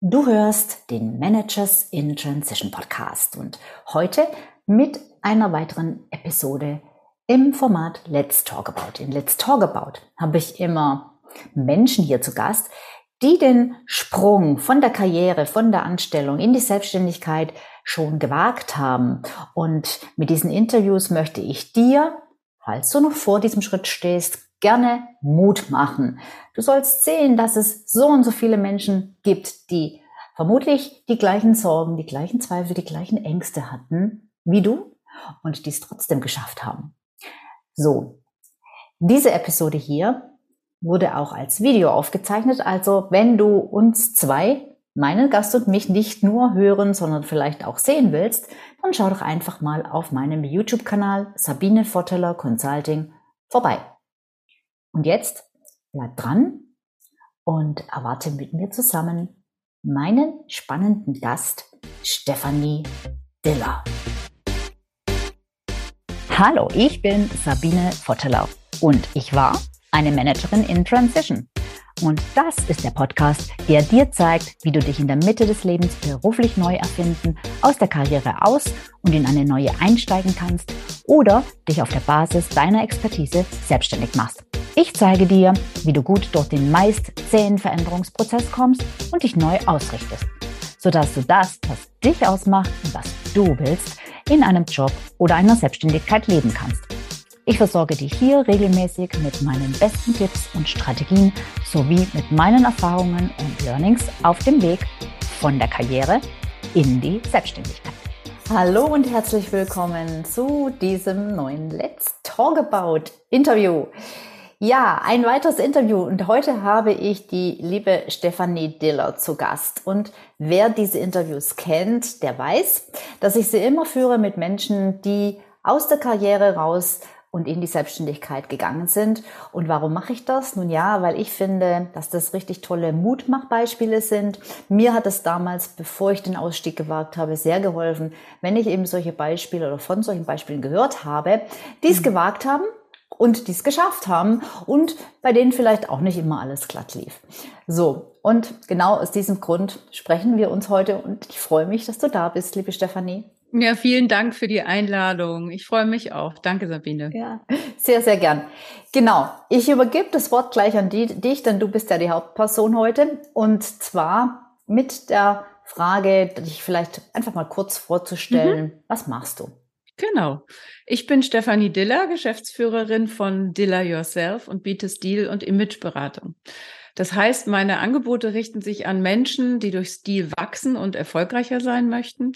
Du hörst den Managers in Transition Podcast und heute mit einer weiteren Episode im Format Let's Talk About. In Let's Talk About habe ich immer Menschen hier zu Gast, die den Sprung von der Karriere, von der Anstellung in die Selbstständigkeit schon gewagt haben. Und mit diesen Interviews möchte ich dir, falls du noch vor diesem Schritt stehst, gerne Mut machen. Du sollst sehen, dass es so und so viele Menschen gibt, die vermutlich die gleichen Sorgen, die gleichen Zweifel, die gleichen Ängste hatten wie du und die es trotzdem geschafft haben. So, diese Episode hier wurde auch als Video aufgezeichnet. Also wenn du uns zwei, meinen Gast und mich nicht nur hören, sondern vielleicht auch sehen willst, dann schau doch einfach mal auf meinem YouTube-Kanal Sabine Votteler Consulting vorbei. Und jetzt bleib dran und erwarte mit mir zusammen meinen spannenden Gast Stefanie Diller. Hallo, ich bin Sabine Votteler und ich war eine Managerin in Transition. Und das ist der Podcast, der dir zeigt, wie du dich in der Mitte des Lebens beruflich neu erfinden, aus der Karriere aus und in eine neue einsteigen kannst oder dich auf der Basis deiner Expertise selbstständig machst. Ich zeige dir, wie du gut durch den meist zähen Veränderungsprozess kommst und dich neu ausrichtest, sodass du das, was dich ausmacht und was du willst, in einem Job oder einer Selbstständigkeit leben kannst. Ich versorge dich hier regelmäßig mit meinen besten Tipps und Strategien sowie mit meinen Erfahrungen und Learnings auf dem Weg von der Karriere in die Selbstständigkeit. Hallo und herzlich willkommen zu diesem neuen Let's Talk About Interview. Ja, ein weiteres Interview und heute habe ich die liebe Stefanie Diller zu Gast. Und wer diese Interviews kennt, der weiß, dass ich sie immer führe mit Menschen, die aus der Karriere raus und in die Selbstständigkeit gegangen sind. Und warum mache ich das? Nun ja, weil ich finde, dass das richtig tolle Mutmachbeispiele sind. Mir hat es damals, bevor ich den Ausstieg gewagt habe, sehr geholfen, wenn ich eben solche Beispiele oder von solchen Beispielen gehört habe, die es mhm. gewagt haben und die es geschafft haben und bei denen vielleicht auch nicht immer alles glatt lief. So, und genau aus diesem Grund sprechen wir uns heute und ich freue mich, dass du da bist, liebe Stefanie. Ja, vielen Dank für die Einladung. Ich freue mich auch. Danke, Sabine. Ja, sehr, sehr gern. Genau. Ich übergebe das Wort gleich an die, dich, denn du bist ja die Hauptperson heute. Und zwar mit der Frage, dich vielleicht einfach mal kurz vorzustellen. Mhm. Was machst du? Genau. Ich bin Stefanie Diller, Geschäftsführerin von Diller Yourself und biete Stil- und Imageberatung. Das heißt, meine Angebote richten sich an Menschen, die durch Stil wachsen und erfolgreicher sein möchten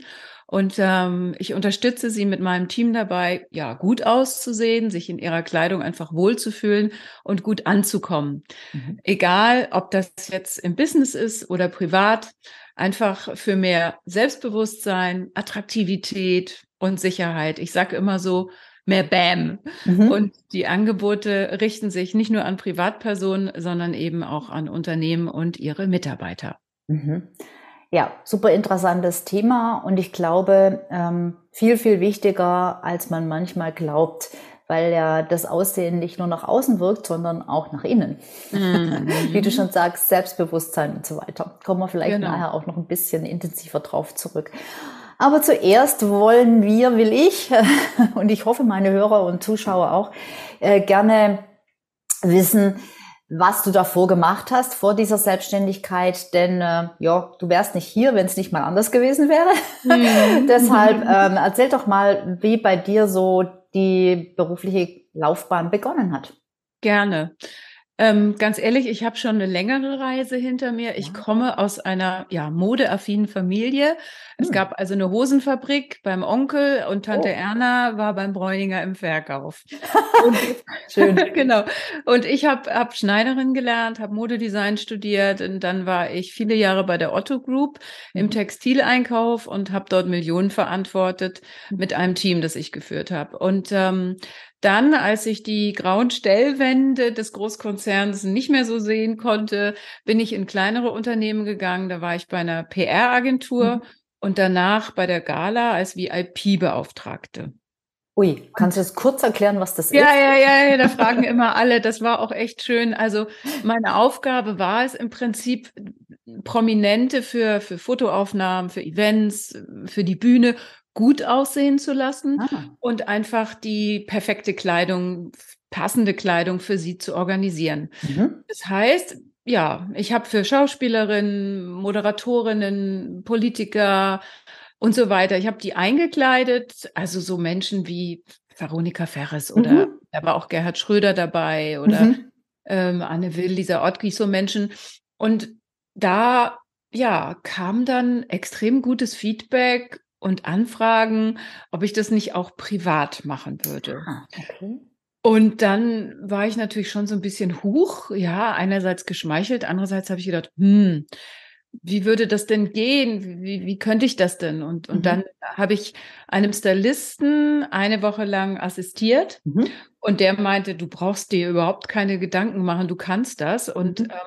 und ähm, ich unterstütze sie mit meinem Team dabei, ja, gut auszusehen, sich in ihrer Kleidung einfach wohlzufühlen und gut anzukommen. Mhm. Egal, ob das jetzt im Business ist oder privat, einfach für mehr Selbstbewusstsein, Attraktivität und Sicherheit. Ich sage immer so, mehr Bam. Mhm. Und die Angebote richten sich nicht nur an Privatpersonen, sondern eben auch an Unternehmen und ihre Mitarbeiter. Mhm. Ja, super interessantes Thema und ich glaube, ähm, viel, viel wichtiger, als man manchmal glaubt, weil ja das Aussehen nicht nur nach außen wirkt, sondern auch nach innen. Mhm. Wie du schon sagst, Selbstbewusstsein und so weiter. Kommen wir vielleicht genau. nachher auch noch ein bisschen intensiver drauf zurück. Aber zuerst wollen wir, will ich, und ich hoffe meine Hörer und Zuschauer auch, äh, gerne wissen, was du davor gemacht hast, vor dieser Selbstständigkeit, denn äh, ja, du wärst nicht hier, wenn es nicht mal anders gewesen wäre. Mhm. Deshalb ähm, erzähl doch mal, wie bei dir so die berufliche Laufbahn begonnen hat. Gerne. Ähm, ganz ehrlich, ich habe schon eine längere Reise hinter mir. Ich komme aus einer ja, modeaffinen Familie. Es hm. gab also eine Hosenfabrik beim Onkel und Tante oh. Erna war beim Bräuninger im Verkauf. Und, Schön. genau. Und ich habe hab Schneiderin gelernt, habe Modedesign studiert und dann war ich viele Jahre bei der Otto Group im mhm. Textileinkauf und habe dort Millionen verantwortet mhm. mit einem Team, das ich geführt habe. Und ähm, dann, als ich die grauen Stellwände des Großkonzerns nicht mehr so sehen konnte, bin ich in kleinere Unternehmen gegangen. Da war ich bei einer PR-Agentur mhm. und danach bei der Gala als VIP-Beauftragte. Ui, kannst du das kurz erklären, was das ja, ist? Ja, ja, ja, da fragen immer alle. Das war auch echt schön. Also meine Aufgabe war es im Prinzip, Prominente für, für Fotoaufnahmen, für Events, für die Bühne gut aussehen zu lassen ah. und einfach die perfekte Kleidung, passende Kleidung für sie zu organisieren. Mhm. Das heißt, ja, ich habe für Schauspielerinnen, Moderatorinnen, Politiker und so weiter, ich habe die eingekleidet, also so Menschen wie Veronika Ferres oder mhm. da war auch Gerhard Schröder dabei oder mhm. ähm, Anne Will, Lisa Ottgich, so Menschen. Und da ja, kam dann extrem gutes Feedback und Anfragen, ob ich das nicht auch privat machen würde. Ah, okay. Und dann war ich natürlich schon so ein bisschen hoch, ja, einerseits geschmeichelt, andererseits habe ich gedacht, hm, wie würde das denn gehen? Wie, wie könnte ich das denn? Und, und mhm. dann habe ich einem Stylisten eine Woche lang assistiert mhm. und der meinte, du brauchst dir überhaupt keine Gedanken machen, du kannst das. Und mhm. ähm,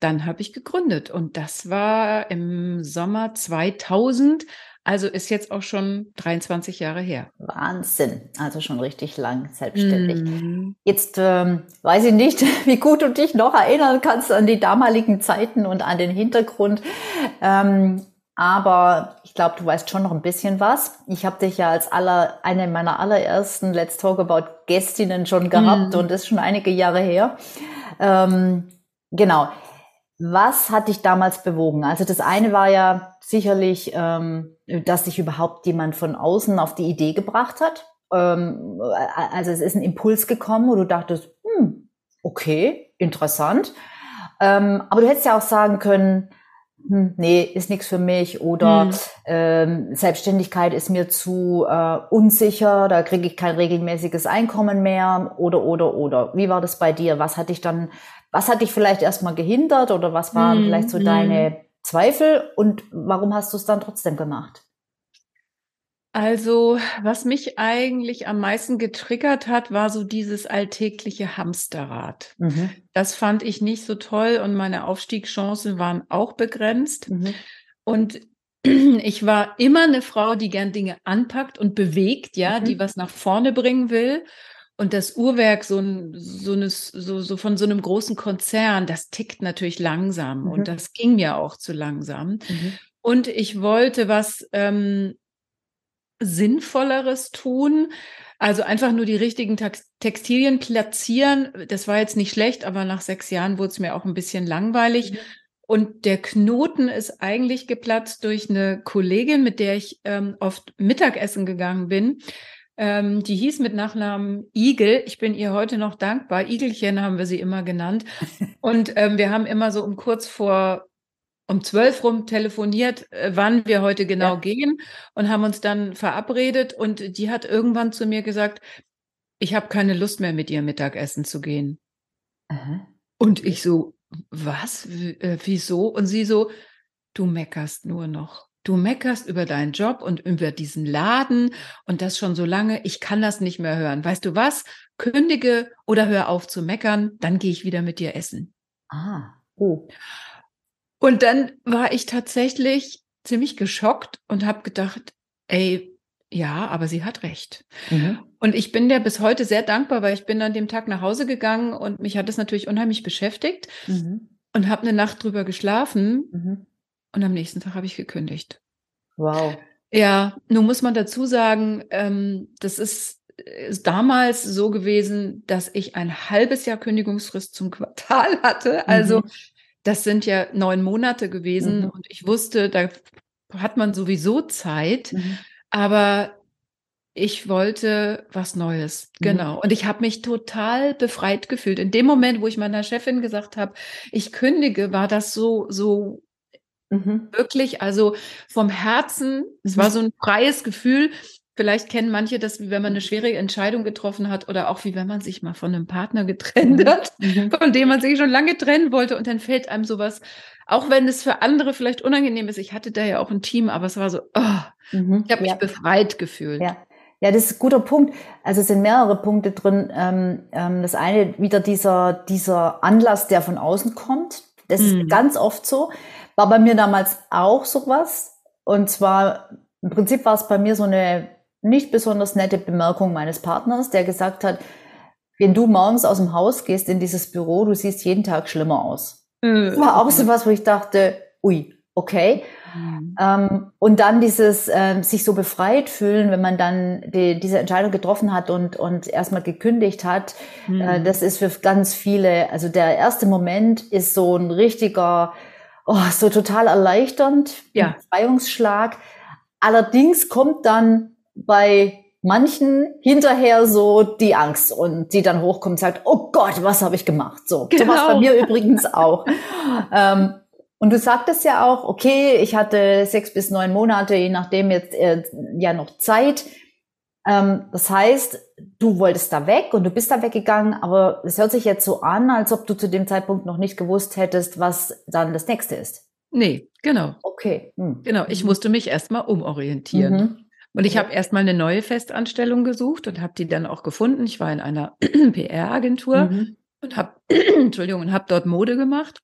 dann habe ich gegründet und das war im Sommer 2000 also ist jetzt auch schon 23 Jahre her. Wahnsinn. Also schon richtig lang selbstständig. Mm. Jetzt ähm, weiß ich nicht, wie gut du dich noch erinnern kannst an die damaligen Zeiten und an den Hintergrund. Ähm, aber ich glaube, du weißt schon noch ein bisschen was. Ich habe dich ja als aller, eine meiner allerersten Let's Talk About Gästinnen schon gehabt mm. und das ist schon einige Jahre her. Ähm, genau. Was hat dich damals bewogen? Also das eine war ja sicherlich, ähm, dass sich überhaupt jemand von außen auf die Idee gebracht hat. Ähm, also es ist ein Impuls gekommen, wo du dachtest, hm, okay, interessant. Ähm, aber du hättest ja auch sagen können, hm, nee, ist nichts für mich oder hm. ähm, Selbstständigkeit ist mir zu äh, unsicher, da kriege ich kein regelmäßiges Einkommen mehr oder oder oder. Wie war das bei dir? Was hat dich dann was hat dich vielleicht erstmal gehindert oder was waren hm, vielleicht so hm. deine Zweifel und warum hast du es dann trotzdem gemacht? Also, was mich eigentlich am meisten getriggert hat, war so dieses alltägliche Hamsterrad. Mhm. Das fand ich nicht so toll und meine Aufstiegschancen waren auch begrenzt. Mhm. Und ich war immer eine Frau, die gern Dinge anpackt und bewegt, ja, mhm. die was nach vorne bringen will. Und das Uhrwerk so, ein, so, so, so von so einem großen Konzern, das tickt natürlich langsam mhm. und das ging mir auch zu langsam. Mhm. Und ich wollte was ähm, Sinnvolleres tun. Also einfach nur die richtigen Textilien platzieren. Das war jetzt nicht schlecht, aber nach sechs Jahren wurde es mir auch ein bisschen langweilig. Mhm. Und der Knoten ist eigentlich geplatzt durch eine Kollegin, mit der ich ähm, oft Mittagessen gegangen bin. Ähm, die hieß mit Nachnamen Igel. Ich bin ihr heute noch dankbar. Igelchen haben wir sie immer genannt. Und ähm, wir haben immer so um kurz vor um zwölf rum telefoniert, äh, wann wir heute genau ja. gehen und haben uns dann verabredet. Und die hat irgendwann zu mir gesagt, ich habe keine Lust mehr mit ihr Mittagessen zu gehen. Aha. Und ich so, was? W äh, wieso? Und sie so, du meckerst nur noch. Du meckerst über deinen Job und über diesen Laden und das schon so lange. Ich kann das nicht mehr hören. Weißt du was? Kündige oder hör auf zu meckern, dann gehe ich wieder mit dir essen. Ah, oh. Und dann war ich tatsächlich ziemlich geschockt und habe gedacht, ey, ja, aber sie hat recht. Mhm. Und ich bin der bis heute sehr dankbar, weil ich bin an dem Tag nach Hause gegangen und mich hat es natürlich unheimlich beschäftigt mhm. und habe eine Nacht drüber geschlafen. Mhm. Und am nächsten Tag habe ich gekündigt. Wow. Ja, nun muss man dazu sagen, ähm, das ist, ist, damals so gewesen, dass ich ein halbes Jahr Kündigungsfrist zum Quartal hatte. Also mhm. Das sind ja neun Monate gewesen mhm. und ich wusste, da hat man sowieso Zeit. Mhm. Aber ich wollte was Neues. Mhm. Genau. Und ich habe mich total befreit gefühlt. In dem Moment, wo ich meiner Chefin gesagt habe, ich kündige, war das so, so Mhm. Wirklich, also vom Herzen, mhm. es war so ein freies Gefühl. Vielleicht kennen manche das, wie wenn man eine schwere Entscheidung getroffen hat oder auch wie wenn man sich mal von einem Partner getrennt mhm. hat, mhm. von dem man sich schon lange trennen wollte und dann fällt einem sowas, auch wenn es für andere vielleicht unangenehm ist. Ich hatte da ja auch ein Team, aber es war so, oh, mhm. ich habe mich ja. befreit gefühlt. Ja. Ja, das ist ein guter Punkt. Also es sind mehrere Punkte drin. Ähm, ähm, das eine wieder dieser, dieser Anlass, der von außen kommt. Das mhm. ist ganz oft so. War bei mir damals auch sowas. Und zwar, im Prinzip war es bei mir so eine nicht besonders nette Bemerkung meines Partners, der gesagt hat, wenn du morgens aus dem Haus gehst in dieses Büro, du siehst jeden Tag schlimmer aus. Das war auch so was, wo ich dachte, ui, okay. Mhm. Ähm, und dann dieses äh, sich so befreit fühlen, wenn man dann die, diese Entscheidung getroffen hat und, und erstmal gekündigt hat, äh, mhm. äh, das ist für ganz viele, also der erste Moment ist so ein richtiger, oh, so total erleichternd, ja. Befreiungsschlag. Allerdings kommt dann bei manchen hinterher so die Angst und die dann hochkommt und sagt, oh Gott, was habe ich gemacht? So, genau. sowas bei mir übrigens auch. ähm, und du sagtest ja auch, okay, ich hatte sechs bis neun Monate, je nachdem jetzt äh, ja noch Zeit. Ähm, das heißt, du wolltest da weg und du bist da weggegangen, aber es hört sich jetzt so an, als ob du zu dem Zeitpunkt noch nicht gewusst hättest, was dann das nächste ist. Nee, genau. Okay. Hm. Genau, ich musste mich erstmal umorientieren. Mhm. Und ich habe erstmal eine neue Festanstellung gesucht und habe die dann auch gefunden. Ich war in einer PR-Agentur mhm. und habe, Entschuldigung, und habe dort Mode gemacht.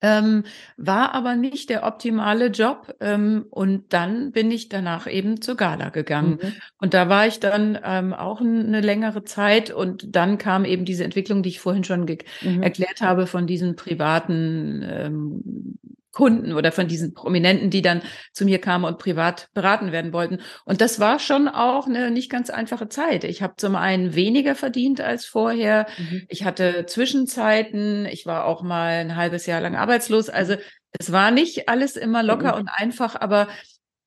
Ähm, war aber nicht der optimale Job. Ähm, und dann bin ich danach eben zur Gala gegangen. Mhm. Und da war ich dann ähm, auch eine längere Zeit. Und dann kam eben diese Entwicklung, die ich vorhin schon mhm. erklärt habe, von diesen privaten ähm, Kunden oder von diesen Prominenten, die dann zu mir kamen und privat beraten werden wollten. Und das war schon auch eine nicht ganz einfache Zeit. Ich habe zum einen weniger verdient als vorher. Mhm. Ich hatte Zwischenzeiten. Ich war auch mal ein halbes Jahr lang arbeitslos. Also es war nicht alles immer locker mhm. und einfach, aber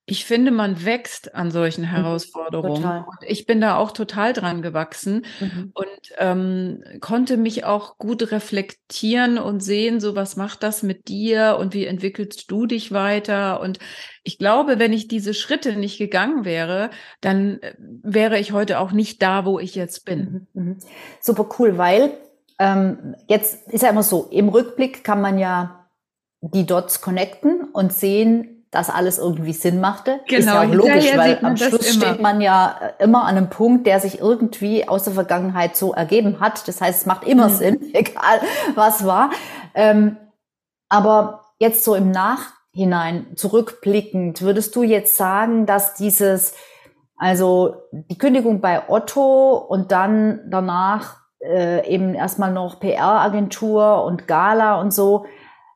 ich finde, man wächst an solchen mhm. Herausforderungen. Total. Und ich bin da auch total dran gewachsen mhm. und ähm, konnte mich auch gut reflektieren und sehen, so was macht das mit dir und wie entwickelst du dich weiter. Und ich glaube, wenn ich diese Schritte nicht gegangen wäre, dann äh, wäre ich heute auch nicht da, wo ich jetzt bin. Mhm. mhm. Super cool, weil ähm, jetzt ist ja immer so, im Rückblick kann man ja die Dots connecten und sehen, dass alles irgendwie Sinn machte. Genau, ist ja auch logisch, weil am Schluss steht man ja äh, immer an einem Punkt, der sich irgendwie aus der Vergangenheit so ergeben hat. Das heißt, es macht immer mhm. Sinn, egal was war. Ähm, aber jetzt so im Nachhinein zurückblickend, würdest du jetzt sagen, dass dieses, also die Kündigung bei Otto und dann danach äh, eben erstmal noch PR-Agentur und Gala und so,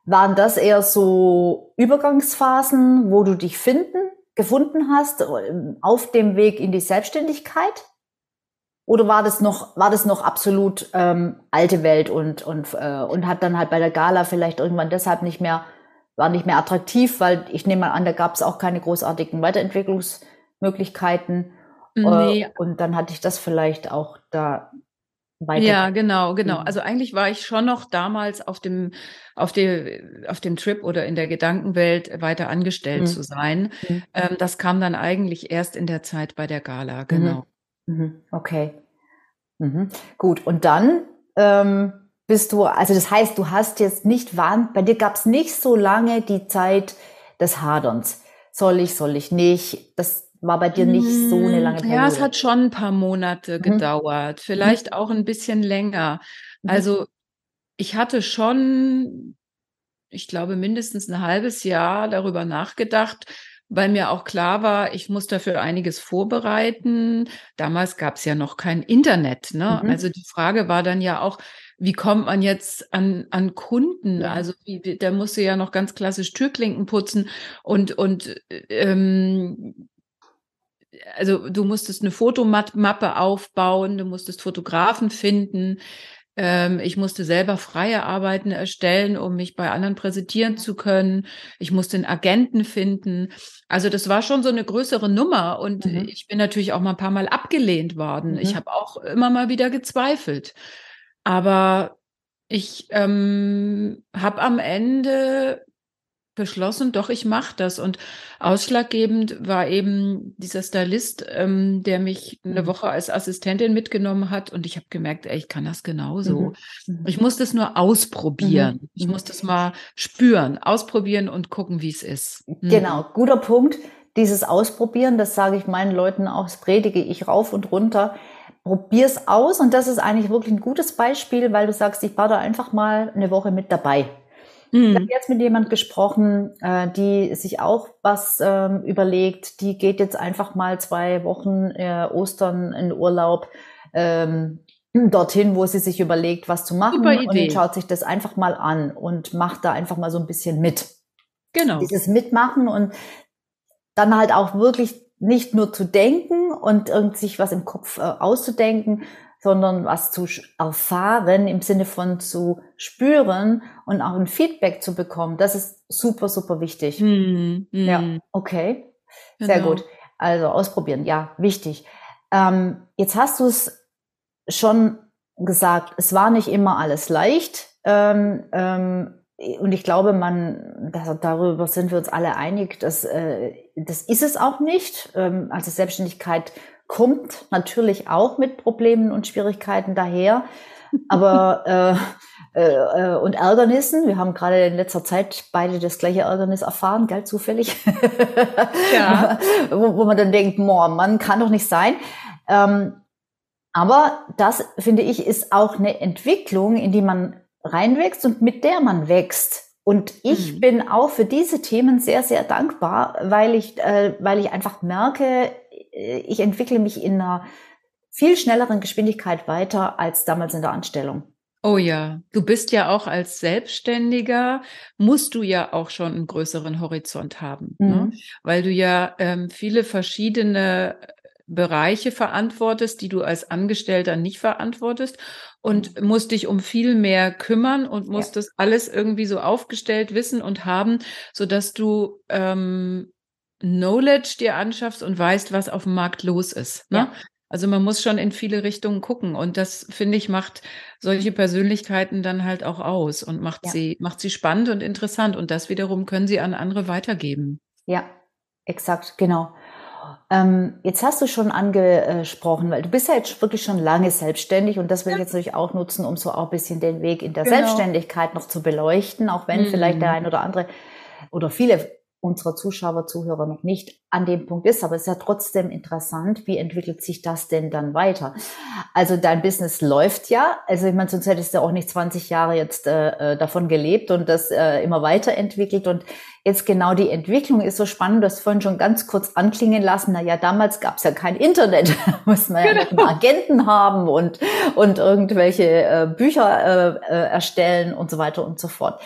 waren das eher so Übergangsphasen, wo du dich finden, gefunden hast ähm, auf dem Weg in die Selbstständigkeit? Oder war das noch, war das noch absolut ähm, alte Welt und, und, äh, und hat dann halt bei der Gala vielleicht irgendwann deshalb nicht mehr, war nicht mehr attraktiv, weil ich nehme mal an, da gab es auch keine großartigen Weiterentwicklungsmöglichkeiten. Nee. Äh, und dann hatte ich das vielleicht auch da weiter. Ja, genau, genau. Also eigentlich war ich schon noch damals auf dem, auf dem, auf dem Trip oder in der Gedankenwelt weiter angestellt mhm. zu sein. Mhm. Ähm, das kam dann eigentlich erst in der Zeit bei der Gala, mhm. genau. Mhm. Okay. Mhm. Gut. Und dann ähm, bist du, also das heißt, du hast jetzt nicht, waren, bei dir gab es nicht so lange die Zeit des Haderns. Soll ich, soll ich nicht? Das, war bei dir nicht so eine lange Periode. Ja, es hat schon ein paar Monate mhm. gedauert, mhm. vielleicht auch ein bisschen länger. Mhm. Also ich hatte schon, ich glaube, mindestens ein halbes Jahr darüber nachgedacht, weil mir auch klar war, ich muss dafür einiges vorbereiten. Damals gab es ja noch kein Internet. Ne? Mhm. Also die Frage war dann ja auch, wie kommt man jetzt an, an Kunden? Ja. Also wie, der musste ja noch ganz klassisch Türklinken putzen und, und ähm, also du musstest eine Fotomappe aufbauen, du musstest Fotografen finden. Ähm, ich musste selber freie Arbeiten erstellen, um mich bei anderen präsentieren zu können. Ich musste einen Agenten finden. Also das war schon so eine größere Nummer und mhm. ich bin natürlich auch mal ein paar Mal abgelehnt worden. Mhm. Ich habe auch immer mal wieder gezweifelt. Aber ich ähm, habe am Ende beschlossen, doch, ich mache das. Und ausschlaggebend war eben dieser Stylist, ähm, der mich eine mhm. Woche als Assistentin mitgenommen hat. Und ich habe gemerkt, ey, ich kann das genauso. Mhm. mhm. Ich muss das nur ausprobieren. Mhm. Ich muss das mal spüren, ausprobieren und gucken, wie es ist. Mhm. Genau, guter Punkt. Dieses Ausprobieren, das sage ich meinen Leuten auch, das predige ich rauf und runter. Probier's aus und das ist eigentlich wirklich ein gutes Beispiel, weil du sagst, ich war da einfach mal eine Woche mit dabei. Mhm. Ich habe jetzt mit jemand gesprochen, äh, die sich auch was ähm, überlegt. Die geht jetzt einfach mal zwei Wochen äh, Ostern in Urlaub. Ähm, dorthin, wo sie sich überlegt, was zu machen und schaut sich das einfach mal an und macht da einfach mal so ein bisschen mit. Genau. Dieses Mitmachen und dann halt auch wirklich nicht nur zu denken und sich was im Kopf äh, auszudenken, sondern was zu erfahren im Sinne von zu spüren und auch ein Feedback zu bekommen. Das ist super, super wichtig. Mm, mm. Ja, okay. Sehr genau. gut. Also ausprobieren, ja, wichtig. Ähm, jetzt hast du es schon gesagt, es war nicht immer alles leicht. Ähm, ähm, und ich glaube, man, das, darüber sind wir uns alle einig, dass äh, das ist es auch nicht. Ähm, also Selbstständigkeit kommt natürlich auch mit Problemen und Schwierigkeiten daher, aber äh, äh, und Ärgernissen. Wir haben gerade in letzter Zeit beide das gleiche Ärgernis erfahren, gell, zufällig. Ja. wo, wo man dann denkt, boah, man kann doch nicht sein. Ähm, aber das, finde ich, ist auch eine Entwicklung, in die man reinwächst und mit der man wächst. Und ich mhm. bin auch für diese Themen sehr, sehr dankbar, weil ich, äh, weil ich einfach merke, äh, ich entwickle mich in einer viel schnelleren Geschwindigkeit weiter als damals in der Anstellung. Oh ja, du bist ja auch als Selbstständiger, musst du ja auch schon einen größeren Horizont haben, ne? mhm. ne? weil du ja ähm, viele verschiedene Bereiche verantwortest, die du als Angestellter nicht verantwortest und musst dich um viel mehr kümmern und musst ja. das alles irgendwie so aufgestellt wissen und haben, so dass du ähm, Knowledge dir anschaffst und weißt, was auf dem Markt los ist. Ne? Ja. Also man muss schon in viele Richtungen gucken und das finde ich macht solche Persönlichkeiten dann halt auch aus und macht ja. sie macht sie spannend und interessant und das wiederum können sie an andere weitergeben. Ja, exakt, genau. Ähm, jetzt hast du schon angesprochen, weil du bist ja jetzt wirklich schon lange selbstständig und das will ich jetzt natürlich auch nutzen, um so auch ein bisschen den Weg in der genau. Selbstständigkeit noch zu beleuchten, auch wenn mhm. vielleicht der ein oder andere oder viele unserer Zuschauer, Zuhörer noch nicht an dem Punkt ist, aber es ist ja trotzdem interessant, wie entwickelt sich das denn dann weiter? Also dein Business läuft ja, also ich meine, sonst hättest du auch nicht 20 Jahre jetzt äh, äh, davon gelebt und das äh, immer weiterentwickelt und jetzt genau die Entwicklung ist so spannend, du hast vorhin schon ganz kurz anklingen lassen, na ja, damals gab es ja kein Internet, muss man ja genau. Agenten haben und, und irgendwelche äh, Bücher äh, äh, erstellen und so weiter und so fort.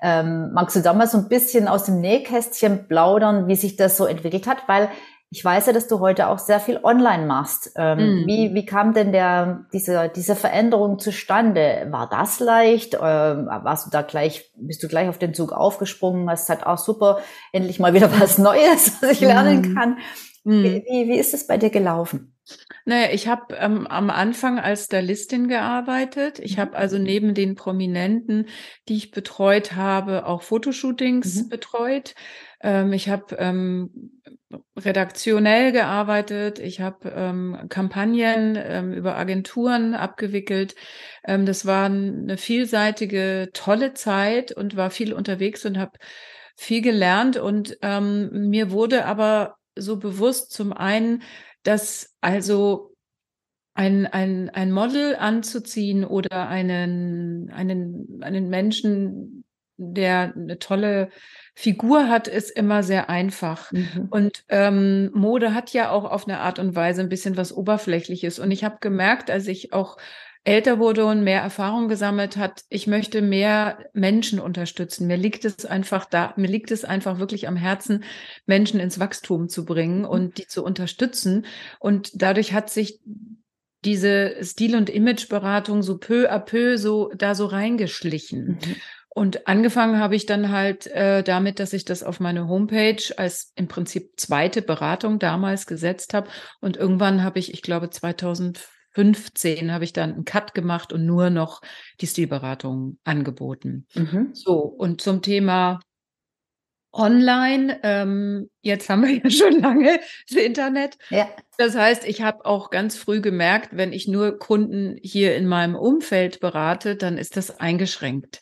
Ähm, magst du da mal so ein bisschen aus dem Nähkästchen plaudern, wie sich das so entwickelt hat? Weil ich weiß ja, dass du heute auch sehr viel online machst. Ähm, mm. wie, wie kam denn der, diese, diese Veränderung zustande? War das leicht? Ähm, warst du da gleich, bist du gleich auf den Zug aufgesprungen? Hast halt auch super, endlich mal wieder was Neues, was ich lernen mm. kann. Mm. Wie, wie, ist es bei dir gelaufen? Naja, ich habe ähm, am Anfang als Stylistin gearbeitet. Ich habe also mhm. neben den Prominenten, die ich betreut habe, auch Fotoshootings mhm. betreut. Ähm, ich habe ähm, redaktionell gearbeitet. Ich habe ähm, Kampagnen ähm, über Agenturen abgewickelt. Ähm, das war eine vielseitige, tolle Zeit und war viel unterwegs und habe viel gelernt. Und mir wurde aber so bewusst zum einen, dass also ein, ein, ein Model anzuziehen oder einen, einen, einen Menschen, der eine tolle Figur hat, ist immer sehr einfach. Mhm. Und ähm, Mode hat ja auch auf eine Art und Weise ein bisschen was Oberflächliches. Und ich habe gemerkt, als ich auch älter wurde und mehr Erfahrung gesammelt hat, ich möchte mehr Menschen unterstützen. Mir liegt es einfach da, mir liegt es einfach wirklich am Herzen, Menschen ins Wachstum zu bringen und die zu unterstützen. Und dadurch hat sich diese Stil- und Imageberatung so peu à peu so da so reingeschlichen. Mhm. Und angefangen habe ich dann halt äh, damit, dass ich das auf meine Homepage als im Prinzip zweite Beratung damals gesetzt habe. Und irgendwann habe ich, ich glaube 2005, 15 habe ich dann einen Cut gemacht und nur noch die Stilberatung angeboten. Mhm. So, und zum Thema Online, ähm, jetzt haben wir ja schon lange das Internet. Ja. Das heißt, ich habe auch ganz früh gemerkt, wenn ich nur Kunden hier in meinem Umfeld berate, dann ist das eingeschränkt.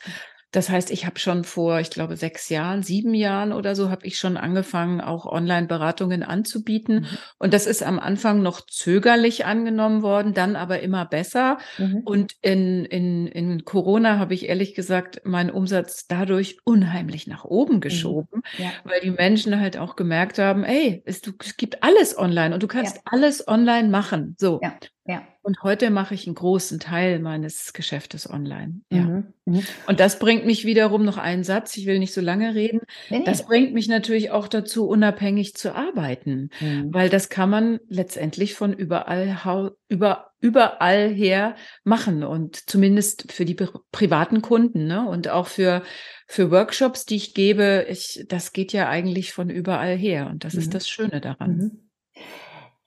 Das heißt, ich habe schon vor, ich glaube, sechs Jahren, sieben Jahren oder so, habe ich schon angefangen, auch Online-Beratungen anzubieten. Mhm. Und das ist am Anfang noch zögerlich angenommen worden, dann aber immer besser. Mhm. Und in, in, in Corona habe ich ehrlich gesagt meinen Umsatz dadurch unheimlich nach oben mhm. geschoben, mhm. ja. weil die Menschen halt auch gemerkt haben, ey, es, es gibt alles online und du kannst ja. alles online machen. So. Ja. Ja. Und heute mache ich einen großen Teil meines Geschäftes online. Ja. Mhm. Mhm. Und das bringt mich wiederum noch einen Satz, ich will nicht so lange reden. Nee, nee. Das bringt mich natürlich auch dazu, unabhängig zu arbeiten, mhm. weil das kann man letztendlich von überall, über, überall her machen und zumindest für die privaten Kunden ne? und auch für, für Workshops, die ich gebe. Ich, das geht ja eigentlich von überall her und das ist mhm. das Schöne daran.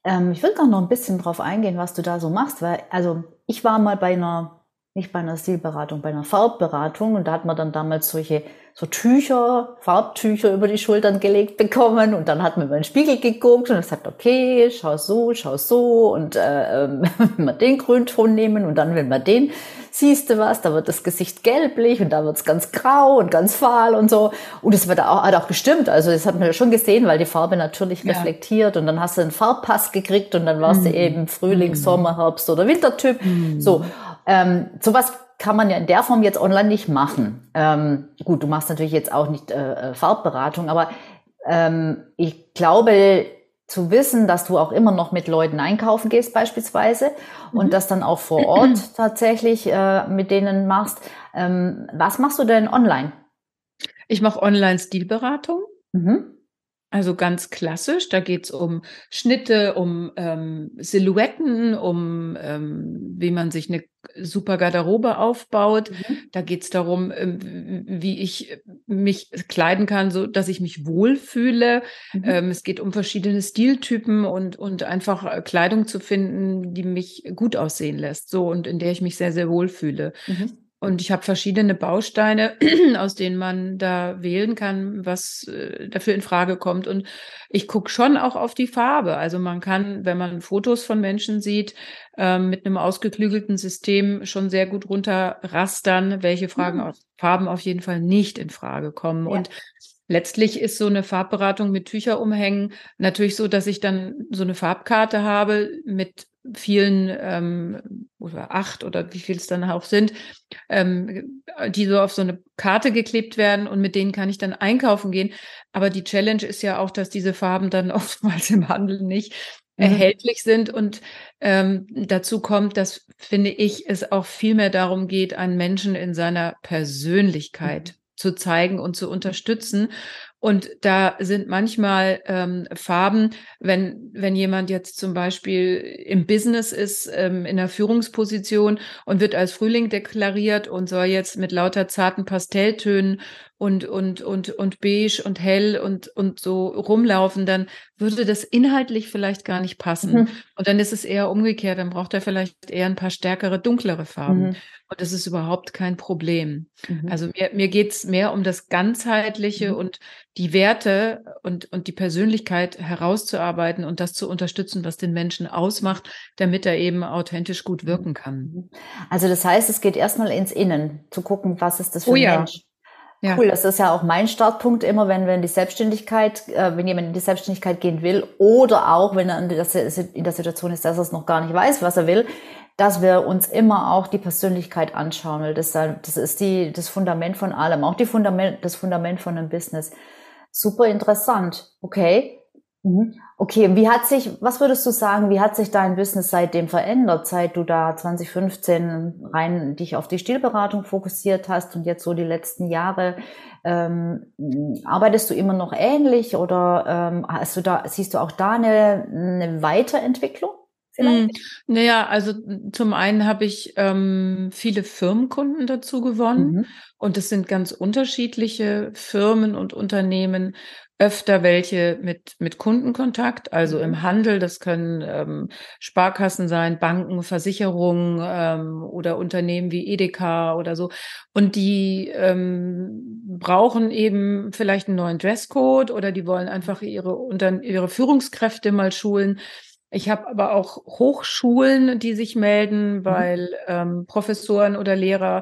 Ähm, ich will noch ein bisschen drauf eingehen, was du da so machst, weil, also ich war mal bei einer, nicht bei einer Stilberatung, bei einer Farbberatung und da hat man dann damals solche so Tücher, Farbtücher über die Schultern gelegt bekommen und dann hat man über den Spiegel geguckt und gesagt, okay, schau so, schau so und äh, ähm, wenn wir den Grünton nehmen und dann wenn wir den, siehst du was, da wird das Gesicht gelblich und da wird es ganz grau und ganz fahl und so und es wird auch, hat auch gestimmt, also das hat man ja schon gesehen, weil die Farbe natürlich ja. reflektiert und dann hast du einen Farbpass gekriegt und dann warst mhm. du eben Frühling, mhm. Sommer, Herbst oder Wintertyp, mhm. so. Ähm, sowas kann man ja in der Form jetzt online nicht machen. Ähm, gut, du machst natürlich jetzt auch nicht äh, äh, Farbberatung, aber ähm, ich glaube zu wissen, dass du auch immer noch mit Leuten einkaufen gehst beispielsweise mhm. und das dann auch vor Ort tatsächlich äh, mit denen machst. Ähm, was machst du denn online? Ich mache Online-Stilberatung. Mhm. Also ganz klassisch, da geht's um Schnitte, um ähm, Silhouetten, um ähm, wie man sich eine super Garderobe aufbaut. Mhm. Da geht's darum, ähm, wie ich mich kleiden kann, so dass ich mich wohlfühle. Mhm. Ähm, es geht um verschiedene Stiltypen und, und einfach äh, Kleidung zu finden, die mich gut aussehen lässt, so und in der ich mich sehr, sehr wohlfühle. Mhm. Und ich habe verschiedene Bausteine, aus denen man da wählen kann, was äh, dafür in Frage kommt. Und ich gucke schon auch auf die Farbe. Also man kann, wenn man Fotos von Menschen sieht, ähm, mit einem ausgeklügelten System schon sehr gut runterrastern, welche Fragen, mhm. Farben auf jeden Fall nicht in Frage kommen. Ja. Und Letztlich ist so eine Farbberatung mit Tücher umhängen natürlich so, dass ich dann so eine Farbkarte habe mit vielen ähm, oder acht oder wie viel es dann auch sind, ähm, die so auf so eine Karte geklebt werden und mit denen kann ich dann einkaufen gehen. Aber die Challenge ist ja auch, dass diese Farben dann oftmals im Handel nicht mhm. erhältlich sind und ähm, dazu kommt, dass finde ich es auch viel mehr darum geht, einen Menschen in seiner Persönlichkeit mhm. zu zeigen und zu unterstützen und da sind manchmal ähm, Farben, wenn, wenn jemand jetzt zum Beispiel im Business ist, ähm, in der Führungsposition und wird als Frühling deklariert und soll jetzt mit lauter zarten Pastelltönen und, und, und, und beige und hell und, und so rumlaufen, dann würde das inhaltlich vielleicht gar nicht passen. Mhm. Und dann ist es eher umgekehrt, dann braucht er vielleicht eher ein paar stärkere, dunklere Farben. Mhm. Und das ist überhaupt kein Problem. Mhm. Also mir, mir geht's mehr um das Ganzheitliche mhm. und die Werte und, und die Persönlichkeit herauszuarbeiten und das zu unterstützen, was den Menschen ausmacht, damit er eben authentisch gut wirken kann. Mhm. Also das heißt, es geht erstmal ins Innen, zu gucken, was ist das für oh, ein ja. Mensch. Ja. Cool, das ist ja auch mein Startpunkt immer, wenn, wenn die Selbstständigkeit, äh, wenn jemand in die Selbstständigkeit gehen will oder auch wenn er in der, in der Situation ist, dass er es noch gar nicht weiß, was er will, dass wir uns immer auch die Persönlichkeit anschauen, weil das, das ist die, das Fundament von allem, auch die Fundament, das Fundament von einem Business. Super interessant. Okay. Mhm. Okay, wie hat sich, was würdest du sagen, wie hat sich dein Business seitdem verändert, seit du da 2015 rein dich auf die Stilberatung fokussiert hast und jetzt so die letzten Jahre, ähm, arbeitest du immer noch ähnlich oder ähm, hast du da, siehst du auch da eine, eine Weiterentwicklung? Vielleicht? Hm, naja, also zum einen habe ich ähm, viele Firmenkunden dazu gewonnen mhm. und es sind ganz unterschiedliche Firmen und Unternehmen, öfter welche mit, mit Kundenkontakt, also mhm. im Handel, das können ähm, Sparkassen sein, Banken, Versicherungen ähm, oder Unternehmen wie Edeka oder so. Und die ähm, brauchen eben vielleicht einen neuen Dresscode oder die wollen einfach ihre, unter, ihre Führungskräfte mal schulen. Ich habe aber auch Hochschulen, die sich melden, mhm. weil ähm, Professoren oder Lehrer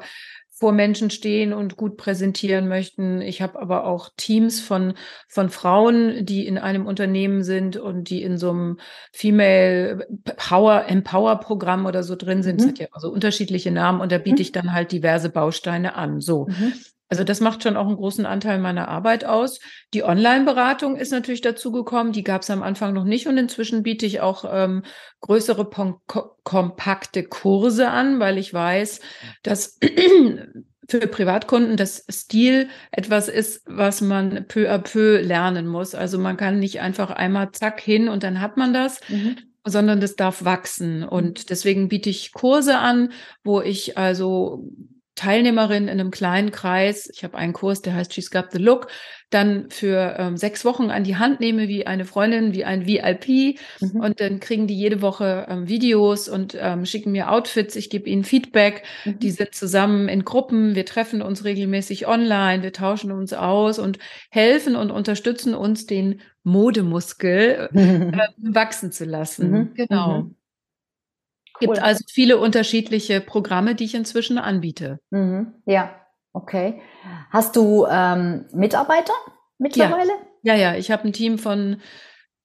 vor Menschen stehen und gut präsentieren möchten. Ich habe aber auch Teams von, von Frauen, die in einem Unternehmen sind und die in so einem Female Power Empower Programm oder so drin sind. Mhm. hat ja also unterschiedliche Namen und da biete mhm. ich dann halt diverse Bausteine an. So. Mhm. Also das macht schon auch einen großen Anteil meiner Arbeit aus. Die Online-Beratung ist natürlich dazu gekommen. Die gab es am Anfang noch nicht und inzwischen biete ich auch ähm, größere kompakte Kurse an, weil ich weiß, dass für Privatkunden das Stil etwas ist, was man peu à peu lernen muss. Also man kann nicht einfach einmal zack hin und dann hat man das, mhm. sondern das darf wachsen. Und mhm. deswegen biete ich Kurse an, wo ich also Teilnehmerin in einem kleinen Kreis, ich habe einen Kurs, der heißt She's Got the Look, dann für ähm, sechs Wochen an die Hand nehme, wie eine Freundin, wie ein VIP. Mhm. Und dann kriegen die jede Woche ähm, Videos und ähm, schicken mir Outfits. Ich gebe ihnen Feedback. Mhm. Die sind zusammen in Gruppen. Wir treffen uns regelmäßig online. Wir tauschen uns aus und helfen und unterstützen uns, den Modemuskel äh, wachsen zu lassen. Mhm. Genau. Mhm. Cool. Gibt also viele unterschiedliche Programme, die ich inzwischen anbiete. Mhm. Ja, okay. Hast du ähm, Mitarbeiter mittlerweile? Ja, ja, ja. ich habe ein Team von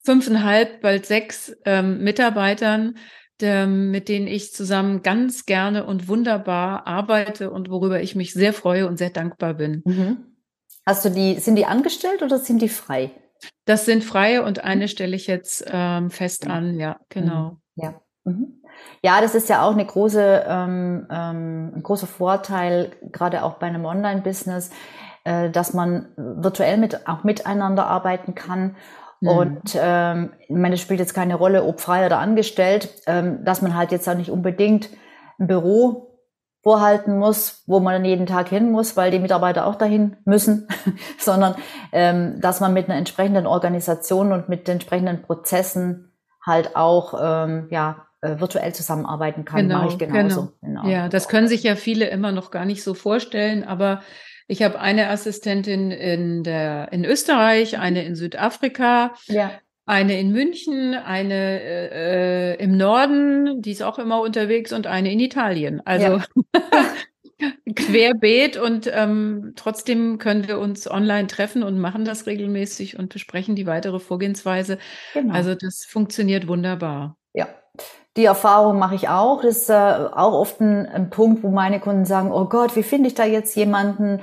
fünfeinhalb, bald sechs ähm, Mitarbeitern, der, mit denen ich zusammen ganz gerne und wunderbar arbeite und worüber ich mich sehr freue und sehr dankbar bin. Mhm. Hast du die, sind die angestellt oder sind die frei? Das sind freie und eine stelle ich jetzt ähm, fest an, ja, genau. Mhm. Ja. Mhm. Ja, das ist ja auch eine große, ähm, ähm, ein großer Vorteil, gerade auch bei einem Online-Business, äh, dass man virtuell mit, auch miteinander arbeiten kann. Mhm. Und ähm, ich meine, es spielt jetzt keine Rolle, ob frei oder angestellt, ähm, dass man halt jetzt auch nicht unbedingt ein Büro vorhalten muss, wo man dann jeden Tag hin muss, weil die Mitarbeiter auch dahin müssen, sondern ähm, dass man mit einer entsprechenden Organisation und mit entsprechenden Prozessen halt auch ähm, ja virtuell zusammenarbeiten kann, genau, mache ich genauso. Genau. genau. Ja, das können sich ja viele immer noch gar nicht so vorstellen, aber ich habe eine Assistentin in der in Österreich, eine in Südafrika, ja. eine in München, eine äh, im Norden, die ist auch immer unterwegs und eine in Italien. Also ja. querbeet und ähm, trotzdem können wir uns online treffen und machen das regelmäßig und besprechen die weitere Vorgehensweise. Genau. Also das funktioniert wunderbar. Ja, die Erfahrung mache ich auch. Das ist äh, auch oft ein, ein, Punkt, wo meine Kunden sagen, oh Gott, wie finde ich da jetzt jemanden?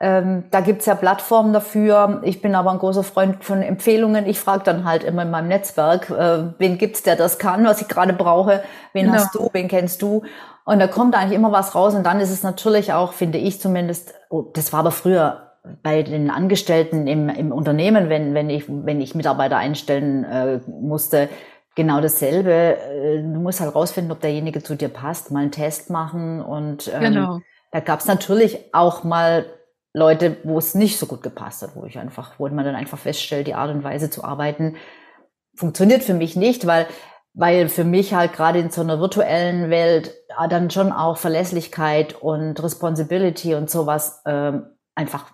Ähm, da gibt's ja Plattformen dafür. Ich bin aber ein großer Freund von Empfehlungen. Ich frage dann halt immer in meinem Netzwerk, äh, wen gibt's, der das kann, was ich gerade brauche? Wen genau. hast du? Wen kennst du? Und da kommt eigentlich immer was raus. Und dann ist es natürlich auch, finde ich zumindest, oh, das war aber früher bei den Angestellten im, im Unternehmen, wenn, wenn, ich, wenn ich Mitarbeiter einstellen äh, musste, genau dasselbe. Äh, du musst halt rausfinden, ob derjenige zu dir passt, mal einen Test machen und ähm, genau. da gab es natürlich auch mal Leute, wo es nicht so gut gepasst hat, wo ich einfach, wo man dann einfach feststellt, die Art und Weise zu arbeiten funktioniert für mich nicht, weil weil für mich halt gerade in so einer virtuellen Welt äh, dann schon auch Verlässlichkeit und Responsibility und sowas ähm, einfach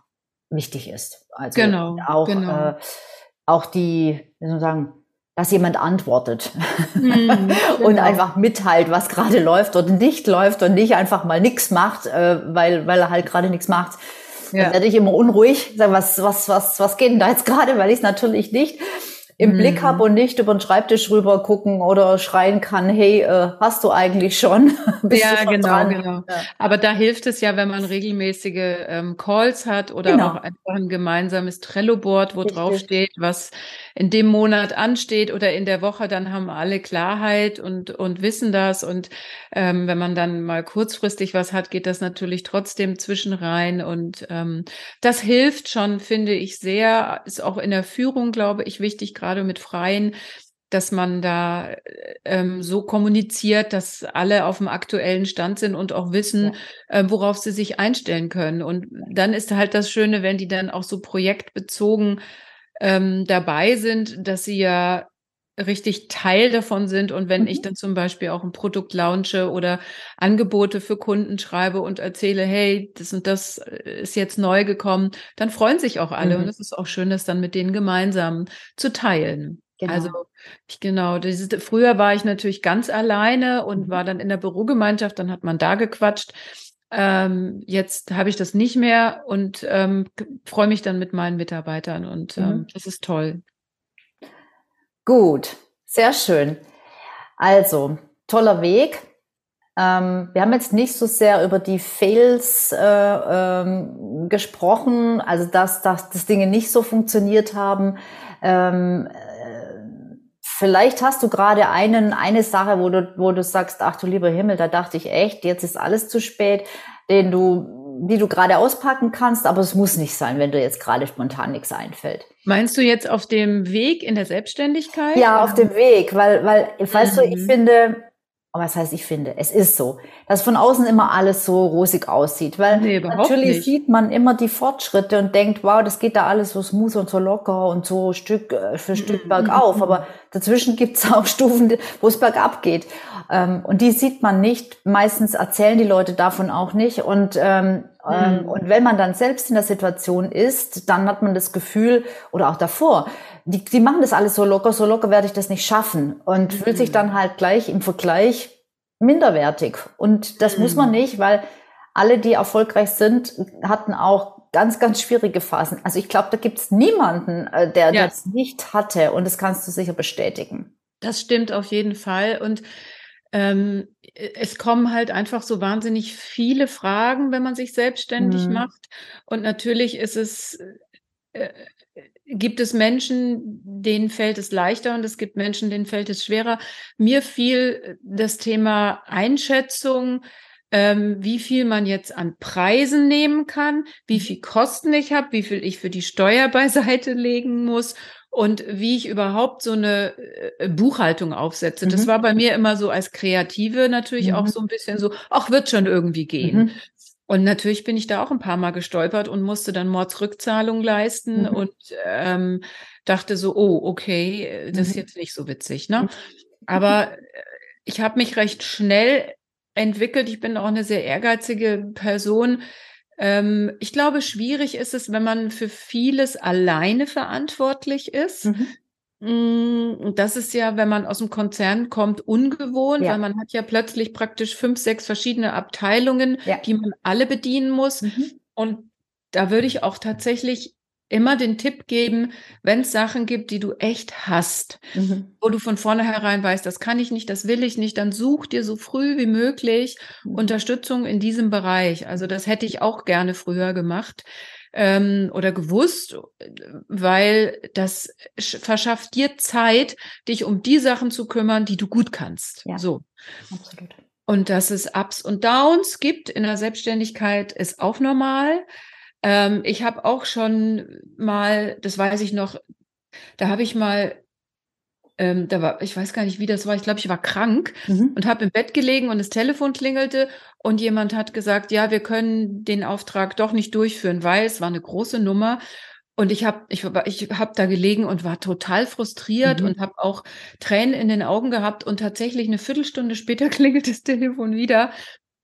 wichtig ist. Also genau, auch genau. Äh, auch die, wie soll man sagen, dass jemand antwortet mhm, und genau. einfach mitteilt, was gerade läuft oder nicht läuft und nicht einfach mal nichts macht, äh, weil, weil er halt gerade nichts macht. Ja. Dann werde ich immer unruhig, sage, was, was, was, was geht denn da jetzt gerade, weil ich es natürlich nicht im mhm. Blick habe und nicht über den Schreibtisch rüber gucken oder schreien kann, hey, äh, hast du eigentlich schon? ja, schon genau, dran? genau. Ja. Aber da hilft es ja, wenn man regelmäßige ähm, Calls hat oder genau. auch einfach ein gemeinsames Trello-Board, wo Richtig. drauf steht, was in dem Monat ansteht oder in der Woche, dann haben alle Klarheit und, und wissen das. Und ähm, wenn man dann mal kurzfristig was hat, geht das natürlich trotzdem zwischen rein. Und ähm, das hilft schon, finde ich sehr. Ist auch in der Führung, glaube ich, wichtig, gerade gerade mit Freien, dass man da ähm, so kommuniziert, dass alle auf dem aktuellen Stand sind und auch wissen, ja. äh, worauf sie sich einstellen können. Und dann ist halt das Schöne, wenn die dann auch so projektbezogen ähm, dabei sind, dass sie ja richtig Teil davon sind. Und wenn mhm. ich dann zum Beispiel auch ein Produkt launche oder Angebote für Kunden schreibe und erzähle, hey, das und das äh, ist jetzt neu gekommen, dann freuen sich auch alle. Mhm. Und es ist auch schön, das dann mit denen gemeinsam zu teilen. Genau. Also ich, genau, dieses, früher war ich natürlich ganz alleine und mhm. war dann in der Bürogemeinschaft, dann hat man da gequatscht. Ähm, jetzt habe ich das nicht mehr und ähm, freue mich dann mit meinen Mitarbeitern und ähm, mhm. das ist toll. Gut, sehr schön. Also, toller Weg. Ähm, wir haben jetzt nicht so sehr über die Fails äh, ähm, gesprochen, also dass, dass, dass Dinge nicht so funktioniert haben. Ähm, äh, vielleicht hast du gerade einen, eine Sache, wo du, wo du sagst, ach du lieber Himmel, da dachte ich echt, jetzt ist alles zu spät, den du, die du gerade auspacken kannst, aber es muss nicht sein, wenn dir jetzt gerade spontan nichts einfällt. Meinst du jetzt auf dem Weg in der Selbstständigkeit? Ja, auf dem Weg, weil, weil, weißt mhm. du, ich mhm. finde, aber was heißt, ich finde, es ist so, dass von außen immer alles so rosig aussieht, weil nee, natürlich nicht. sieht man immer die Fortschritte und denkt, wow, das geht da alles so smooth und so locker und so Stück äh, für Stück mhm. bergauf, aber dazwischen gibt's auch Stufen, wo es bergab geht ähm, und die sieht man nicht, meistens erzählen die Leute davon auch nicht und ähm, ähm mhm. und wenn man dann selbst in der Situation ist, dann hat man das Gefühl, oder auch davor, die, die machen das alles so locker, so locker werde ich das nicht schaffen und mhm. fühlt sich dann halt gleich im Vergleich minderwertig. Und das mhm. muss man mhm. nicht, weil alle, die erfolgreich sind, hatten auch ganz, ganz schwierige Phasen. Also ich glaube, da gibt es niemanden, äh, der ja. das nicht hatte und das kannst du sicher bestätigen. Das stimmt auf jeden Fall. Und ähm, es kommen halt einfach so wahnsinnig viele Fragen, wenn man sich selbstständig mhm. macht. Und natürlich ist es äh, gibt es Menschen, denen fällt es leichter und es gibt Menschen, denen fällt es schwerer. Mir fiel das Thema Einschätzung, ähm, wie viel man jetzt an Preisen nehmen kann, wie mhm. viel Kosten ich habe, wie viel ich für die Steuer beiseite legen muss und wie ich überhaupt so eine äh, Buchhaltung aufsetze. Mhm. Das war bei mir immer so als Kreative natürlich mhm. auch so ein bisschen so, ach, wird schon irgendwie gehen. Mhm. Und natürlich bin ich da auch ein paar Mal gestolpert und musste dann Mordsrückzahlung leisten mhm. und ähm, dachte so, oh, okay, das ist mhm. jetzt nicht so witzig. Ne? Aber äh, ich habe mich recht schnell entwickelt. Ich bin auch eine sehr ehrgeizige Person. Ähm, ich glaube, schwierig ist es, wenn man für vieles alleine verantwortlich ist. Mhm. Mm, das ist ja, wenn man aus dem Konzern kommt, ungewohnt, ja. weil man hat ja plötzlich praktisch fünf, sechs verschiedene Abteilungen, ja. die man alle bedienen muss. Mhm. Und da würde ich auch tatsächlich immer den Tipp geben, wenn es Sachen gibt, die du echt hast, mhm. wo du von vornherein weißt, das kann ich nicht, das will ich nicht, dann such dir so früh wie möglich mhm. Unterstützung in diesem Bereich. Also das hätte ich auch gerne früher gemacht ähm, oder gewusst, weil das verschafft dir Zeit, dich um die Sachen zu kümmern, die du gut kannst. Ja, so. Absolut. Und dass es Ups und Downs gibt in der Selbstständigkeit, ist auch normal. Ähm, ich habe auch schon mal, das weiß ich noch, da habe ich mal ähm, da war, ich weiß gar nicht, wie das war. Ich glaube, ich war krank mhm. und habe im Bett gelegen und das Telefon klingelte und jemand hat gesagt, ja, wir können den Auftrag doch nicht durchführen, weil es war eine große Nummer. Und ich habe ich, ich hab da gelegen und war total frustriert mhm. und habe auch Tränen in den Augen gehabt. Und tatsächlich eine Viertelstunde später klingelt das Telefon wieder.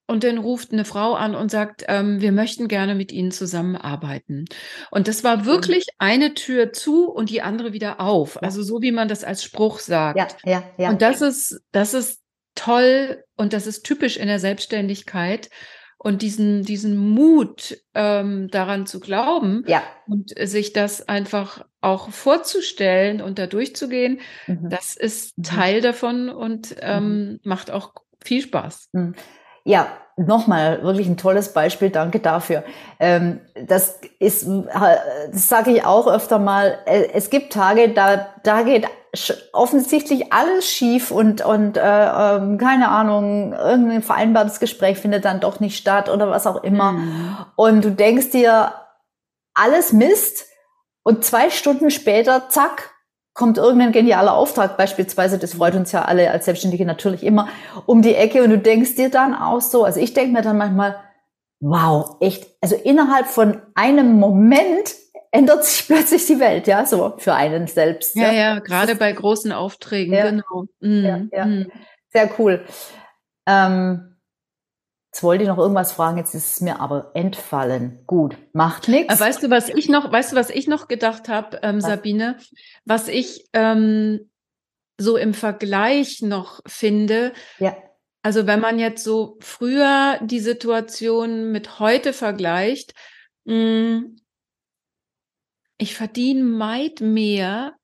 Und dann ruft eine Frau an und sagt, ähm, wir möchten gerne mit Ihnen zusammenarbeiten. Und das war wirklich eine Tür zu und die andere wieder auf. Also so wie man das als Spruch sagt. Ja, ja, ja. Und das ist, das ist toll und das ist typisch in der Selbstständigkeit. Und diesen, diesen Mut ähm, daran zu glauben ja. und sich das einfach auch vorzustellen und da durchzugehen, mhm. das ist mhm. Teil davon und ähm, mhm. macht auch viel Spaß. Mhm. Ja, nochmal wirklich ein tolles Beispiel. Danke dafür. Ähm, das ist, das sage ich auch öfter mal. Äh, es gibt Tage, da, da geht offensichtlich alles schief und und äh, ähm, keine Ahnung, irgendein vereinbartes Gespräch findet dann doch nicht statt oder was auch immer. Mhm. Und du denkst dir alles Mist und zwei Stunden später, zack, kommt irgendein genialer Auftrag beispielsweise, das freut uns ja alle als Selbstständige natürlich immer, um die Ecke und du denkst dir dann auch so, also ich denke mir dann manchmal, wow, echt, also innerhalb von einem Moment ändert sich plötzlich die Welt, ja, so für einen selbst. Ja, ja, ja gerade bei großen Aufträgen, ja, genau. Mhm. Ja, ja. Mhm. Sehr cool. Ähm, Jetzt wollte ich noch irgendwas fragen, jetzt ist es mir aber entfallen. Gut, macht nichts. Weißt du, was ich noch, weißt du, was ich noch gedacht habe, ähm, Sabine? Was ich ähm, so im Vergleich noch finde. Ja. Also wenn man jetzt so früher die Situation mit heute vergleicht, mh, hm, ich verdiene weit mehr,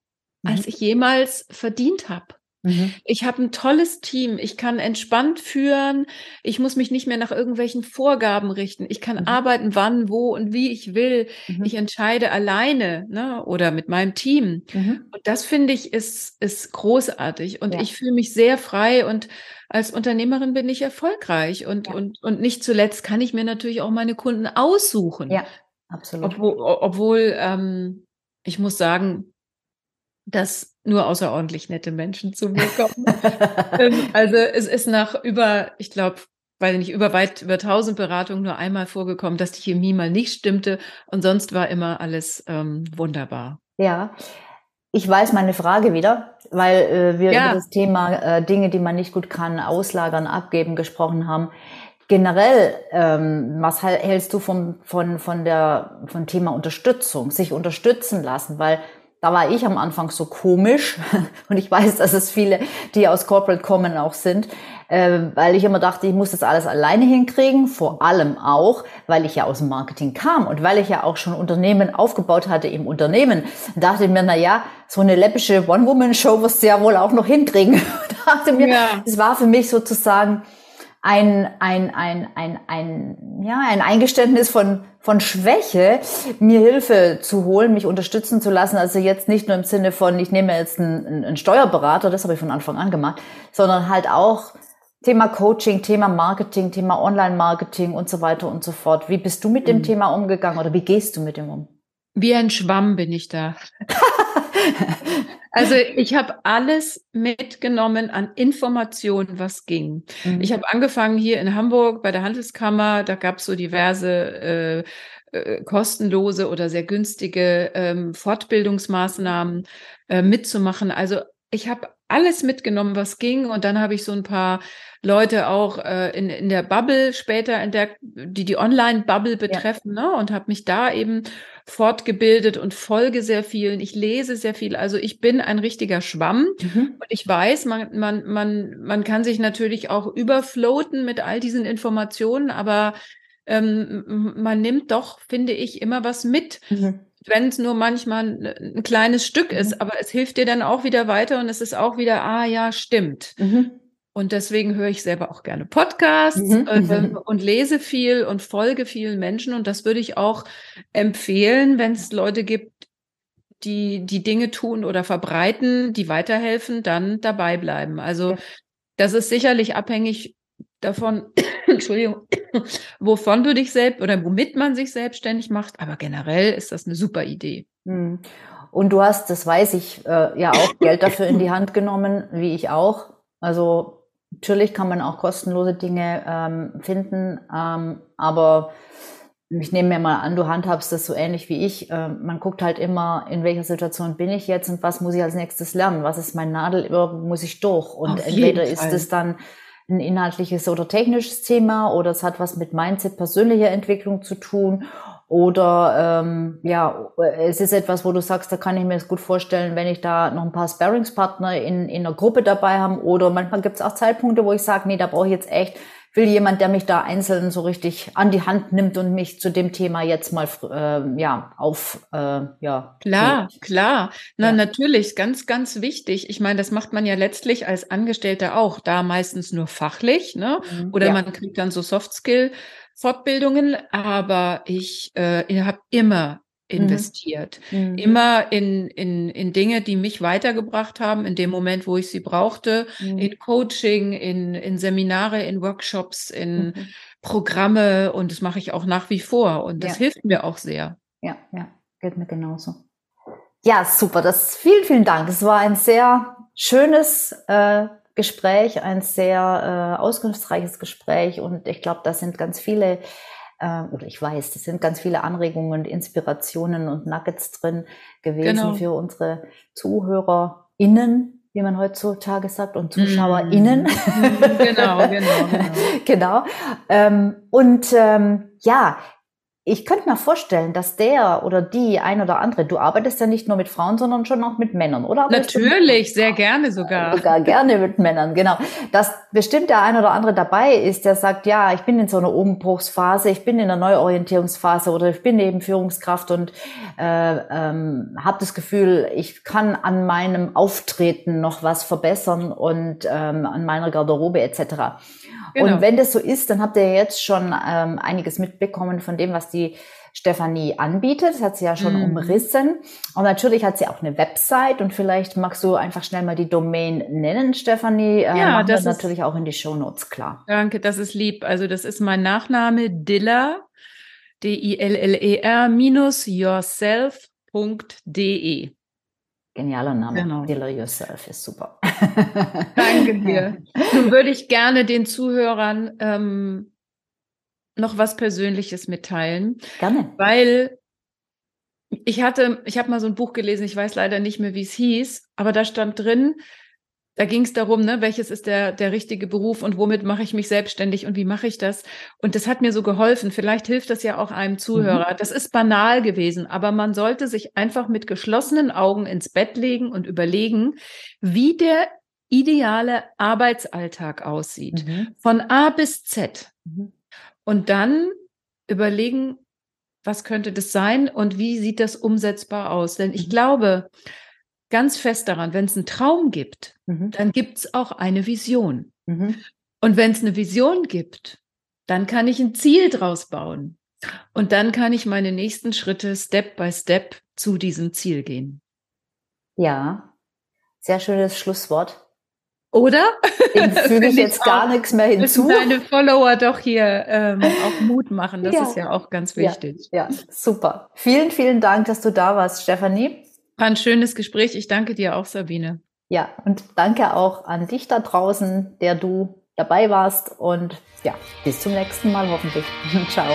als mhm. ich jemals verdient habe. Mhm. Ich habe ein tolles Team. Ich kann entspannt führen. Ich muss mich nicht mehr nach irgendwelchen Vorgaben richten. Ich kann mhm. arbeiten, wann, wo und wie ich will. Mhm. Ich entscheide alleine ne, oder mit meinem Team. Mhm. Und das finde ich ist, ist großartig. Und ja. ich fühle mich sehr frei und als Unternehmerin bin ich erfolgreich. Und, ja. und, und nicht zuletzt kann ich mir natürlich auch meine Kunden aussuchen. Ja, absolut. Obwohl, obwohl ähm, ich muss sagen, dass nur außerordentlich nette Menschen zu mir kommen. Ähm, also es ist nach über, ich glaube, weil nicht über weit über tausend Beratungen nur einmal vorgekommen, dass die Chemie mal nicht stimmte und sonst war immer alles ähm, wunderbar. Ja, ich weiß meine Frage wieder, weil äh, wir ja. über das Thema äh, Dinge, die man nicht gut kann, auslagern, abgeben gesprochen haben. Generell, ähm, was hältst du vom, von, von der, von Thema Unterstützung, sich unterstützen lassen? Weil da war ich am Anfang so komisch und ich weiß, dass es viele, die aus Corporate kommen, auch sind, äh, weil ich immer dachte, ich muss das alles alleine hinkriegen, vor allem auch, weil ich ja aus dem Marketing kam und weil ich ja auch schon Unternehmen aufgebaut hatte im Unternehmen, dachte ich mir, na ja, so eine läppische One-Woman-Show wirst du ja wohl auch noch hinkriegen. dachte mir, ja. das war für mich sozusagen ein, ein, ein, ein, ein, ja, ein Eingeständnis von, von Schwäche, mir Hilfe zu holen, mich unterstützen zu lassen. Also jetzt nicht nur im Sinne von, ich nehme jetzt einen, einen Steuerberater, das habe ich von Anfang an gemacht, sondern halt auch Thema Coaching, Thema Marketing, Thema Online-Marketing und so weiter und so fort. Wie bist du mit dem mhm. Thema umgegangen oder wie gehst du mit dem um? Wie ein Schwamm bin ich da. Also ich habe alles mitgenommen an Informationen, was ging. Mhm. Ich habe angefangen hier in Hamburg bei der Handelskammer, da gab es so diverse äh, äh, kostenlose oder sehr günstige ähm, Fortbildungsmaßnahmen äh, mitzumachen. Also ich habe alles mitgenommen, was ging. Und dann habe ich so ein paar Leute auch äh, in, in der Bubble später entdeckt, die die Online-Bubble betreffen, ja. ne? Und habe mich da eben fortgebildet und folge sehr vielen. Ich lese sehr viel. Also ich bin ein richtiger Schwamm mhm. und ich weiß, man, man, man, man kann sich natürlich auch überfloaten mit all diesen Informationen, aber ähm, man nimmt doch, finde ich, immer was mit. Mhm wenn es nur manchmal ein kleines Stück ist, mhm. aber es hilft dir dann auch wieder weiter und es ist auch wieder, ah ja, stimmt. Mhm. Und deswegen höre ich selber auch gerne Podcasts mhm. äh, und lese viel und folge vielen Menschen. Und das würde ich auch empfehlen, wenn es Leute gibt, die die Dinge tun oder verbreiten, die weiterhelfen, dann dabei bleiben. Also das ist sicherlich abhängig davon, Entschuldigung, wovon du dich selbst oder womit man sich selbstständig macht. Aber generell ist das eine super Idee. Hm. Und du hast, das weiß ich, äh, ja auch Geld dafür in die Hand genommen, wie ich auch. Also Natürlich kann man auch kostenlose Dinge ähm, finden, ähm, aber ich nehme mir mal an, du handhabst das so ähnlich wie ich. Äh, man guckt halt immer, in welcher Situation bin ich jetzt und was muss ich als nächstes lernen? Was ist mein Nadel, muss ich durch? Und entweder ist es dann ein inhaltliches oder technisches Thema oder es hat was mit Mindset, persönlicher Entwicklung zu tun oder ähm, ja, es ist etwas, wo du sagst, da kann ich mir das gut vorstellen, wenn ich da noch ein paar Sparringspartner in, in einer Gruppe dabei habe. Oder manchmal gibt es auch Zeitpunkte, wo ich sage, nee, da brauche ich jetzt echt, will jemand, der mich da einzeln so richtig an die Hand nimmt und mich zu dem Thema jetzt mal äh, ja auf äh, ja klar so. klar na ja. natürlich ganz ganz wichtig ich meine das macht man ja letztlich als Angestellter auch da meistens nur fachlich ne mhm. oder ja. man kriegt dann so Soft Skill Fortbildungen, aber ich äh, habe immer. Investiert. Mhm. Immer in, in, in Dinge, die mich weitergebracht haben, in dem Moment, wo ich sie brauchte, mhm. in Coaching, in, in Seminare, in Workshops, in mhm. Programme und das mache ich auch nach wie vor und das ja. hilft mir auch sehr. Ja, ja, geht mir genauso. Ja, super. Das vielen, vielen Dank. Es war ein sehr schönes äh, Gespräch, ein sehr äh, auskunftsreiches Gespräch und ich glaube, da sind ganz viele, oder ich weiß, das sind ganz viele Anregungen, Inspirationen und Nuggets drin gewesen genau. für unsere ZuhörerInnen, wie man heutzutage sagt, und ZuschauerInnen. Mm. Genau, genau, genau. genau. Ähm, und ähm, ja, ich könnte mir vorstellen, dass der oder die ein oder andere, du arbeitest ja nicht nur mit Frauen, sondern schon auch mit Männern, oder? Natürlich, sehr gerne sogar. Sogar gerne mit Männern, genau. Dass bestimmt der ein oder andere dabei ist, der sagt, ja, ich bin in so einer Umbruchsphase, ich bin in einer Neuorientierungsphase oder ich bin eben Führungskraft und äh, ähm, habe das Gefühl, ich kann an meinem Auftreten noch was verbessern und ähm, an meiner Garderobe etc. Genau. Und wenn das so ist, dann habt ihr jetzt schon ähm, einiges mitbekommen von dem, was die Stefanie anbietet. Das hat sie ja schon mhm. umrissen. Und natürlich hat sie auch eine Website und vielleicht magst du einfach schnell mal die Domain nennen, Stefanie. Äh, ja, das ist natürlich auch in die Show Notes klar. Danke, das ist lieb. Also das ist mein Nachname Diller, D-I-L-L-E-R minus yourself.de. Genialer Name. Genau. Dealer Yourself ist super. Danke dir. Nun würde ich gerne den Zuhörern ähm, noch was Persönliches mitteilen. Gerne. Weil ich hatte, ich habe mal so ein Buch gelesen, ich weiß leider nicht mehr, wie es hieß, aber da stand drin, da ging es darum, ne, welches ist der, der richtige Beruf und womit mache ich mich selbstständig und wie mache ich das? Und das hat mir so geholfen. Vielleicht hilft das ja auch einem Zuhörer. Mhm. Das ist banal gewesen, aber man sollte sich einfach mit geschlossenen Augen ins Bett legen und überlegen, wie der ideale Arbeitsalltag aussieht. Mhm. Von A bis Z. Mhm. Und dann überlegen, was könnte das sein und wie sieht das umsetzbar aus? Denn ich mhm. glaube, ganz fest daran, wenn es einen Traum gibt, mhm. dann gibt es auch eine Vision. Mhm. Und wenn es eine Vision gibt, dann kann ich ein Ziel draus bauen. Und dann kann ich meine nächsten Schritte Step by Step zu diesem Ziel gehen. Ja, sehr schönes Schlusswort. Oder? Dem füge ich jetzt gar auch, nichts mehr hinzu. Deine Follower doch hier ähm, auch Mut machen. Das ja. ist ja auch ganz wichtig. Ja, ja, super. Vielen, vielen Dank, dass du da warst, Stefanie. War ein schönes Gespräch. Ich danke dir auch, Sabine. Ja, und danke auch an dich da draußen, der du dabei warst. Und ja, bis zum nächsten Mal hoffentlich. Ciao.